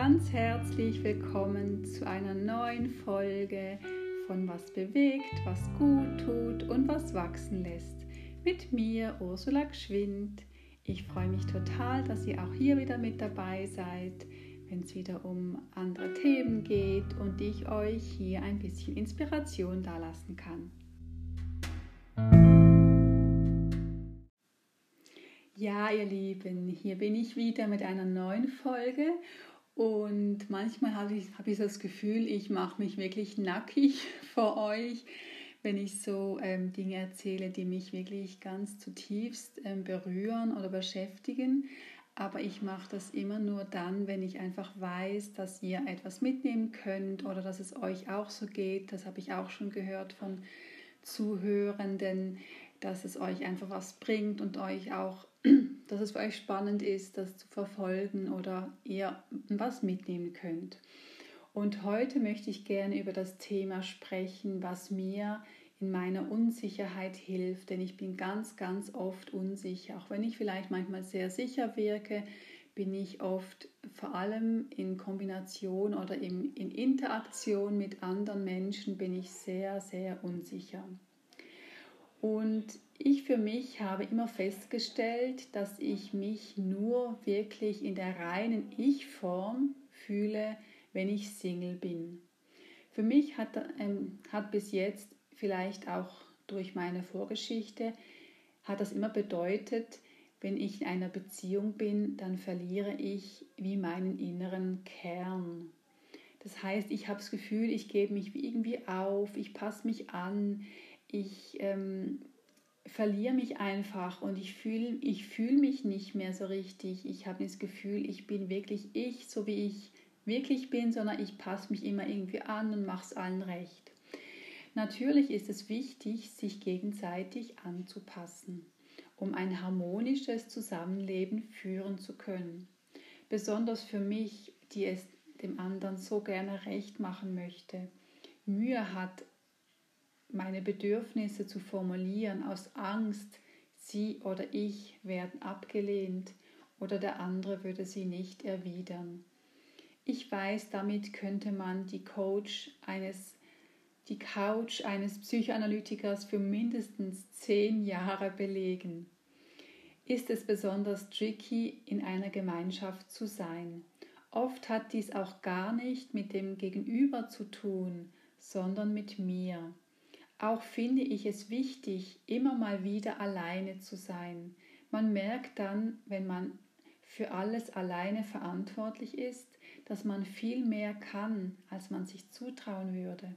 ganz herzlich willkommen zu einer neuen Folge von Was bewegt, was gut tut und was wachsen lässt. Mit mir, Ursula Gschwind. Ich freue mich total, dass ihr auch hier wieder mit dabei seid, wenn es wieder um andere Themen geht und ich euch hier ein bisschen Inspiration dalassen kann. Ja, ihr Lieben, hier bin ich wieder mit einer neuen Folge und manchmal habe ich, habe ich das Gefühl, ich mache mich wirklich nackig vor euch, wenn ich so ähm, Dinge erzähle, die mich wirklich ganz zutiefst ähm, berühren oder beschäftigen. Aber ich mache das immer nur dann, wenn ich einfach weiß, dass ihr etwas mitnehmen könnt oder dass es euch auch so geht. Das habe ich auch schon gehört von Zuhörenden, dass es euch einfach was bringt und euch auch dass es für euch spannend ist, das zu verfolgen oder ihr was mitnehmen könnt. Und heute möchte ich gerne über das Thema sprechen, was mir in meiner Unsicherheit hilft, denn ich bin ganz, ganz oft unsicher. Auch wenn ich vielleicht manchmal sehr sicher wirke, bin ich oft vor allem in Kombination oder in, in Interaktion mit anderen Menschen bin ich sehr, sehr unsicher. Und ich für mich habe immer festgestellt, dass ich mich nur wirklich in der reinen Ich-Form fühle, wenn ich Single bin. Für mich hat, ähm, hat bis jetzt vielleicht auch durch meine Vorgeschichte, hat das immer bedeutet, wenn ich in einer Beziehung bin, dann verliere ich wie meinen inneren Kern. Das heißt, ich habe das Gefühl, ich gebe mich irgendwie auf, ich passe mich an, ich ähm, verliere mich einfach und ich fühle ich fühl mich nicht mehr so richtig. Ich habe das Gefühl, ich bin wirklich ich, so wie ich wirklich bin, sondern ich passe mich immer irgendwie an und mache es allen recht. Natürlich ist es wichtig, sich gegenseitig anzupassen, um ein harmonisches Zusammenleben führen zu können. Besonders für mich, die es dem anderen so gerne recht machen möchte, Mühe hat, meine Bedürfnisse zu formulieren aus Angst, sie oder ich werden abgelehnt oder der andere würde sie nicht erwidern. Ich weiß, damit könnte man die Coach eines die Couch eines Psychoanalytikers für mindestens zehn Jahre belegen. Ist es besonders tricky, in einer Gemeinschaft zu sein? Oft hat dies auch gar nicht mit dem Gegenüber zu tun, sondern mit mir. Auch finde ich es wichtig, immer mal wieder alleine zu sein. Man merkt dann, wenn man für alles alleine verantwortlich ist, dass man viel mehr kann, als man sich zutrauen würde.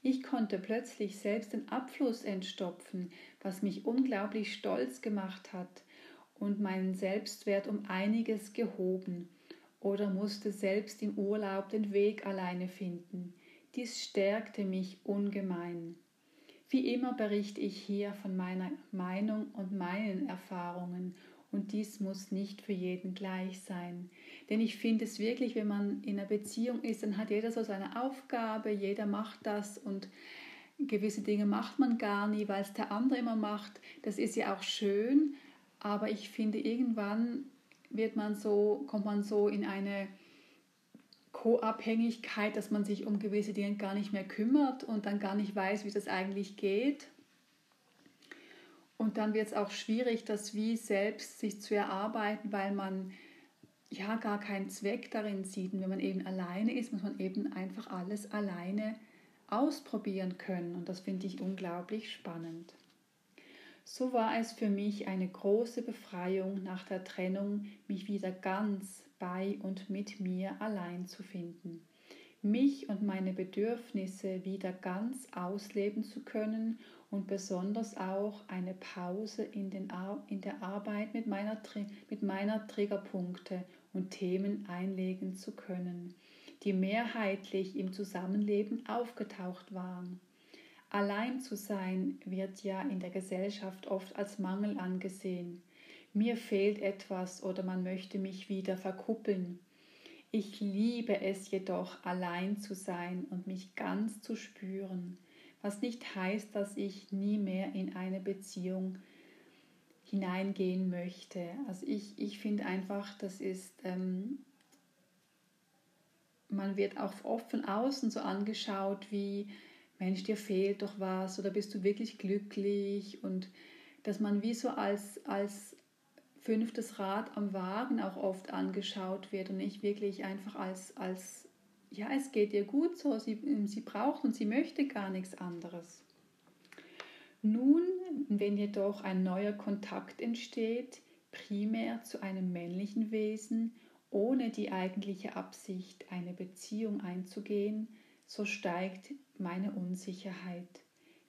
Ich konnte plötzlich selbst den Abfluss entstopfen, was mich unglaublich stolz gemacht hat und meinen Selbstwert um einiges gehoben oder musste selbst im Urlaub den Weg alleine finden. Dies stärkte mich ungemein. Wie immer berichte ich hier von meiner Meinung und meinen Erfahrungen und dies muss nicht für jeden gleich sein. Denn ich finde es wirklich, wenn man in einer Beziehung ist, dann hat jeder so seine Aufgabe, jeder macht das und gewisse Dinge macht man gar nie, weil es der andere immer macht. Das ist ja auch schön, aber ich finde irgendwann wird man so, kommt man so in eine Co-Abhängigkeit, dass man sich um gewisse Dinge gar nicht mehr kümmert und dann gar nicht weiß, wie das eigentlich geht. Und dann wird es auch schwierig, das wie selbst sich zu erarbeiten, weil man ja gar keinen Zweck darin sieht. Und wenn man eben alleine ist, muss man eben einfach alles alleine ausprobieren können. Und das finde ich unglaublich spannend. So war es für mich eine große Befreiung nach der Trennung, mich wieder ganz bei und mit mir allein zu finden, mich und meine Bedürfnisse wieder ganz ausleben zu können und besonders auch eine Pause in, den Ar in der Arbeit mit meiner, mit meiner Triggerpunkte und Themen einlegen zu können, die mehrheitlich im Zusammenleben aufgetaucht waren. Allein zu sein wird ja in der Gesellschaft oft als Mangel angesehen mir fehlt etwas oder man möchte mich wieder verkuppeln. Ich liebe es jedoch, allein zu sein und mich ganz zu spüren, was nicht heißt, dass ich nie mehr in eine Beziehung hineingehen möchte. Also ich, ich finde einfach, das ist, ähm, man wird auch oft von außen so angeschaut wie, Mensch, dir fehlt doch was oder bist du wirklich glücklich und dass man wie so als, als fünftes Rad am Wagen auch oft angeschaut wird und nicht wirklich einfach als, als ja, es geht ihr gut so, sie, sie braucht und sie möchte gar nichts anderes. Nun, wenn jedoch ein neuer Kontakt entsteht, primär zu einem männlichen Wesen, ohne die eigentliche Absicht, eine Beziehung einzugehen, so steigt meine Unsicherheit.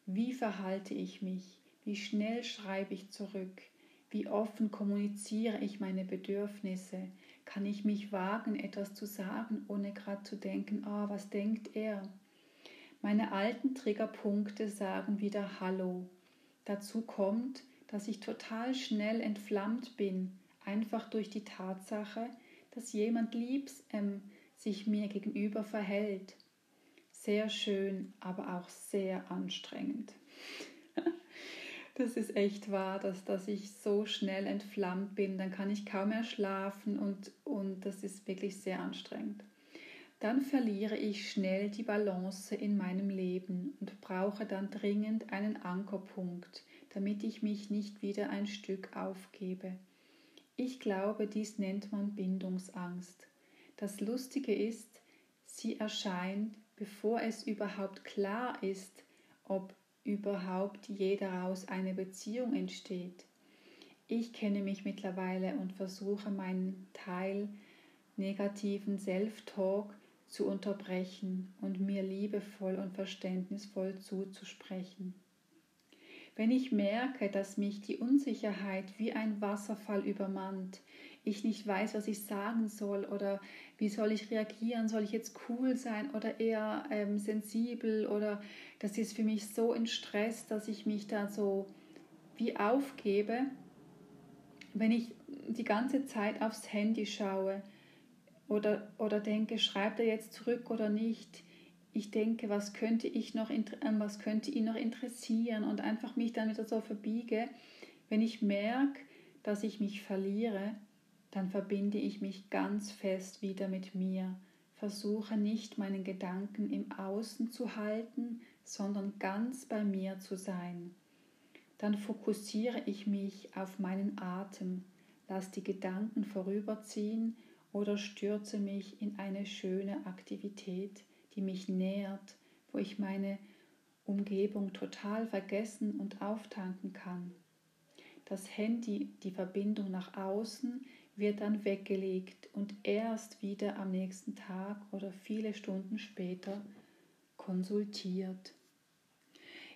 Wie verhalte ich mich? Wie schnell schreibe ich zurück? Wie offen kommuniziere ich meine Bedürfnisse? Kann ich mich wagen, etwas zu sagen, ohne gerade zu denken, ah, oh, was denkt er? Meine alten Triggerpunkte sagen wieder Hallo. Dazu kommt, dass ich total schnell entflammt bin, einfach durch die Tatsache, dass jemand liebs ähm, sich mir gegenüber verhält. Sehr schön, aber auch sehr anstrengend. Das ist echt wahr, dass, dass ich so schnell entflammt bin, dann kann ich kaum mehr schlafen und, und das ist wirklich sehr anstrengend. Dann verliere ich schnell die Balance in meinem Leben und brauche dann dringend einen Ankerpunkt, damit ich mich nicht wieder ein Stück aufgebe. Ich glaube, dies nennt man Bindungsangst. Das Lustige ist, sie erscheint, bevor es überhaupt klar ist, ob überhaupt je daraus eine Beziehung entsteht. Ich kenne mich mittlerweile und versuche meinen Teil negativen Self-Talk zu unterbrechen und mir liebevoll und verständnisvoll zuzusprechen. Wenn ich merke, dass mich die Unsicherheit wie ein Wasserfall übermannt, ich nicht weiß, was ich sagen soll oder wie soll ich reagieren, soll ich jetzt cool sein oder eher ähm, sensibel? Oder das ist für mich so in Stress, dass ich mich da so wie aufgebe, wenn ich die ganze Zeit aufs Handy schaue oder, oder denke, schreibt er jetzt zurück oder nicht, ich denke, was könnte ich noch, was könnte ihn noch interessieren? Und einfach mich dann wieder so verbiege. Wenn ich merke, dass ich mich verliere, dann verbinde ich mich ganz fest wieder mit mir, versuche nicht meinen Gedanken im Außen zu halten, sondern ganz bei mir zu sein. Dann fokussiere ich mich auf meinen Atem, lasse die Gedanken vorüberziehen oder stürze mich in eine schöne Aktivität, die mich nährt, wo ich meine Umgebung total vergessen und auftanken kann. Das Handy, die Verbindung nach außen, wird dann weggelegt und erst wieder am nächsten Tag oder viele Stunden später konsultiert.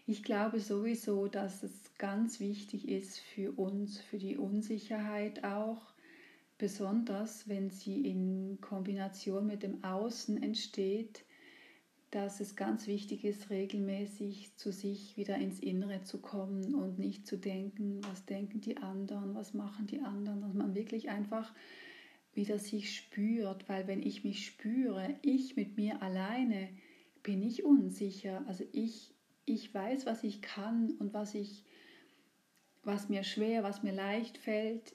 Ich glaube sowieso, dass es ganz wichtig ist für uns, für die Unsicherheit auch, besonders wenn sie in Kombination mit dem Außen entsteht, dass es ganz wichtig ist, regelmäßig zu sich wieder ins Innere zu kommen und nicht zu denken, was denken die anderen, was machen die anderen, dass man wirklich einfach wieder sich spürt, weil wenn ich mich spüre, ich mit mir alleine, bin ich unsicher. Also ich, ich weiß, was ich kann und was ich, was mir schwer, was mir leicht fällt.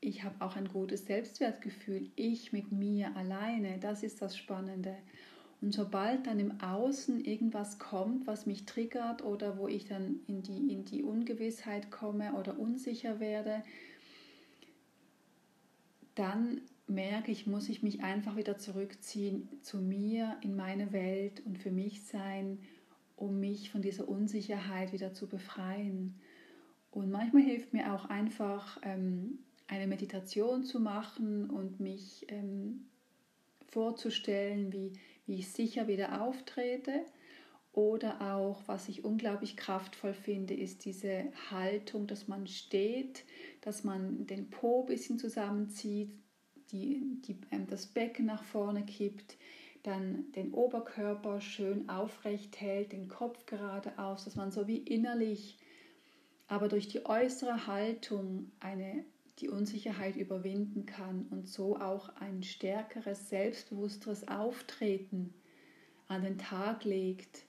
Ich habe auch ein gutes Selbstwertgefühl. Ich mit mir alleine, das ist das Spannende. Und sobald dann im Außen irgendwas kommt, was mich triggert oder wo ich dann in die, in die Ungewissheit komme oder unsicher werde, dann merke ich, muss ich mich einfach wieder zurückziehen zu mir, in meine Welt und für mich sein, um mich von dieser Unsicherheit wieder zu befreien. Und manchmal hilft mir auch einfach ähm, eine Meditation zu machen und mich ähm, vorzustellen, wie wie ich sicher wieder auftrete. Oder auch, was ich unglaublich kraftvoll finde, ist diese Haltung, dass man steht, dass man den Po ein bisschen zusammenzieht, die, die, ähm, das Becken nach vorne kippt, dann den Oberkörper schön aufrecht hält, den Kopf geradeaus, dass man so wie innerlich, aber durch die äußere Haltung eine die Unsicherheit überwinden kann und so auch ein stärkeres, selbstbewussteres Auftreten an den Tag legt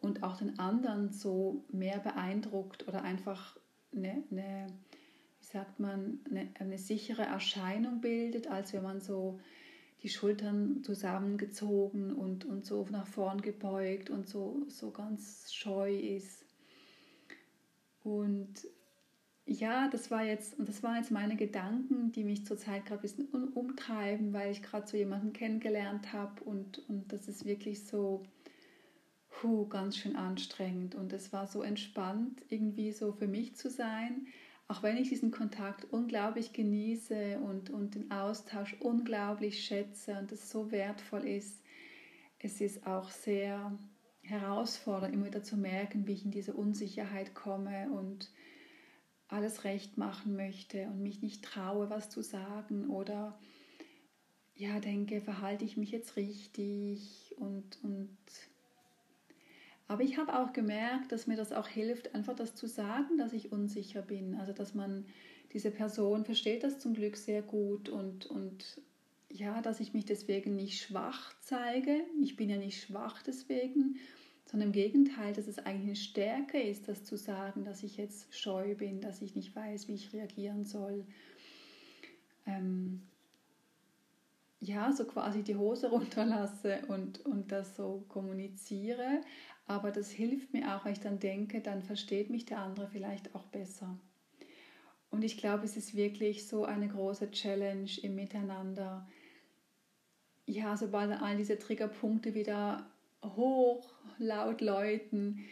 und auch den anderen so mehr beeindruckt oder einfach eine, eine wie sagt man, eine, eine sichere Erscheinung bildet, als wenn man so die Schultern zusammengezogen und, und so nach vorn gebeugt und so, so ganz scheu ist. Und ja, das war jetzt, und das waren jetzt meine Gedanken, die mich zurzeit gerade ein bisschen umtreiben, weil ich gerade so jemanden kennengelernt habe und, und das ist wirklich so puh, ganz schön anstrengend. Und es war so entspannt, irgendwie so für mich zu sein, auch wenn ich diesen Kontakt unglaublich genieße und, und den Austausch unglaublich schätze und es so wertvoll ist, es ist auch sehr herausfordernd, immer wieder zu merken, wie ich in diese Unsicherheit komme und alles recht machen möchte und mich nicht traue, was zu sagen oder ja, denke, verhalte ich mich jetzt richtig und, und aber ich habe auch gemerkt, dass mir das auch hilft, einfach das zu sagen, dass ich unsicher bin. Also dass man diese Person versteht das zum Glück sehr gut und, und ja, dass ich mich deswegen nicht schwach zeige. Ich bin ja nicht schwach deswegen, sondern im Gegenteil, dass es eigentlich eine Stärke ist, das zu sagen, dass ich jetzt scheu bin, dass ich nicht weiß, wie ich reagieren soll. Ähm, ja, so quasi die Hose runterlasse und, und das so kommuniziere, aber das hilft mir auch, weil ich dann denke, dann versteht mich der andere vielleicht auch besser. Und ich glaube, es ist wirklich so eine große Challenge im Miteinander. Ja, sobald all diese Triggerpunkte wieder hoch, laut läuten,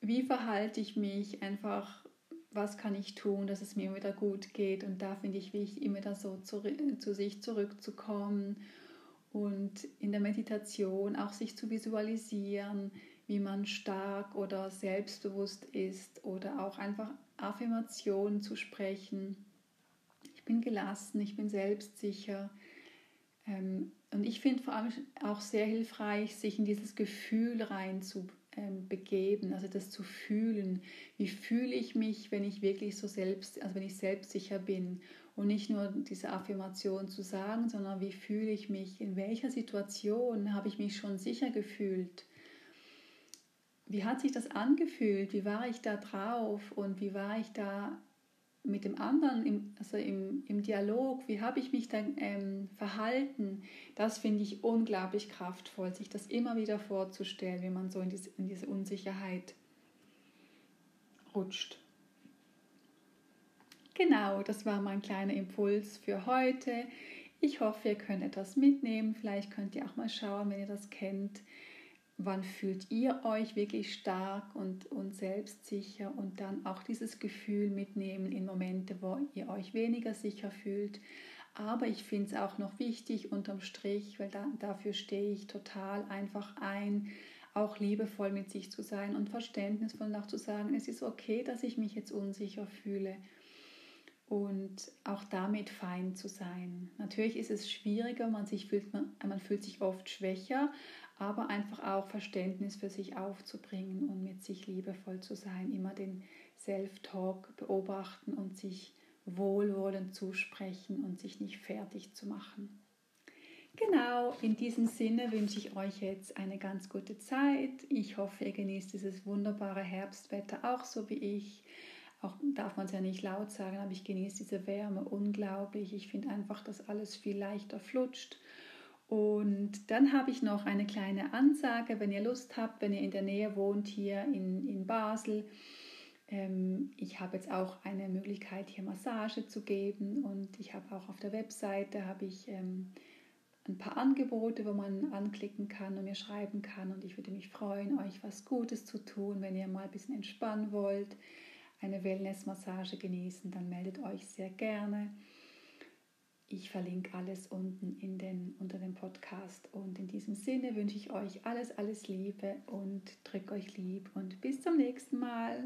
wie verhalte ich mich einfach, was kann ich tun, dass es mir wieder gut geht. Und da finde ich wichtig, immer da so zu, zu sich zurückzukommen und in der Meditation auch sich zu visualisieren, wie man stark oder selbstbewusst ist oder auch einfach Affirmationen zu sprechen. Ich bin gelassen, ich bin selbstsicher. Ähm, und ich finde vor allem auch sehr hilfreich, sich in dieses Gefühl rein zu ähm, begeben, also das zu fühlen. Wie fühle ich mich, wenn ich wirklich so selbst, also wenn ich selbstsicher bin? Und nicht nur diese Affirmation zu sagen, sondern wie fühle ich mich, in welcher Situation habe ich mich schon sicher gefühlt, wie hat sich das angefühlt, wie war ich da drauf? Und wie war ich da mit dem anderen, im, also im, im Dialog, wie habe ich mich dann ähm, verhalten, das finde ich unglaublich kraftvoll, sich das immer wieder vorzustellen, wie man so in diese, in diese Unsicherheit rutscht. Genau, das war mein kleiner Impuls für heute. Ich hoffe, ihr könnt etwas mitnehmen. Vielleicht könnt ihr auch mal schauen, wenn ihr das kennt. Wann fühlt ihr euch wirklich stark und, und selbstsicher und dann auch dieses Gefühl mitnehmen in Momente, wo ihr euch weniger sicher fühlt. Aber ich finde es auch noch wichtig unterm Strich, weil da, dafür stehe ich total einfach ein, auch liebevoll mit sich zu sein und verständnisvoll nach zu sagen, es ist okay, dass ich mich jetzt unsicher fühle und auch damit fein zu sein. Natürlich ist es schwieriger, man, sich fühlt, man, man fühlt sich oft schwächer, aber einfach auch Verständnis für sich aufzubringen und mit sich liebevoll zu sein, immer den Self-Talk beobachten und sich wohlwollend zusprechen und sich nicht fertig zu machen. Genau, in diesem Sinne wünsche ich euch jetzt eine ganz gute Zeit. Ich hoffe, ihr genießt dieses wunderbare Herbstwetter auch so wie ich auch darf man es ja nicht laut sagen, aber ich genieße diese Wärme unglaublich. Ich finde einfach, dass alles viel leichter flutscht. Und dann habe ich noch eine kleine Ansage, wenn ihr Lust habt, wenn ihr in der Nähe wohnt, hier in, in Basel. Ähm, ich habe jetzt auch eine Möglichkeit, hier Massage zu geben und ich habe auch auf der Webseite habe ich ähm, ein paar Angebote, wo man anklicken kann und mir schreiben kann. Und ich würde mich freuen, euch was Gutes zu tun, wenn ihr mal ein bisschen entspannen wollt eine Wellness-Massage genießen, dann meldet euch sehr gerne. Ich verlinke alles unten in den, unter dem Podcast. Und in diesem Sinne wünsche ich euch alles, alles Liebe und drückt euch lieb und bis zum nächsten Mal.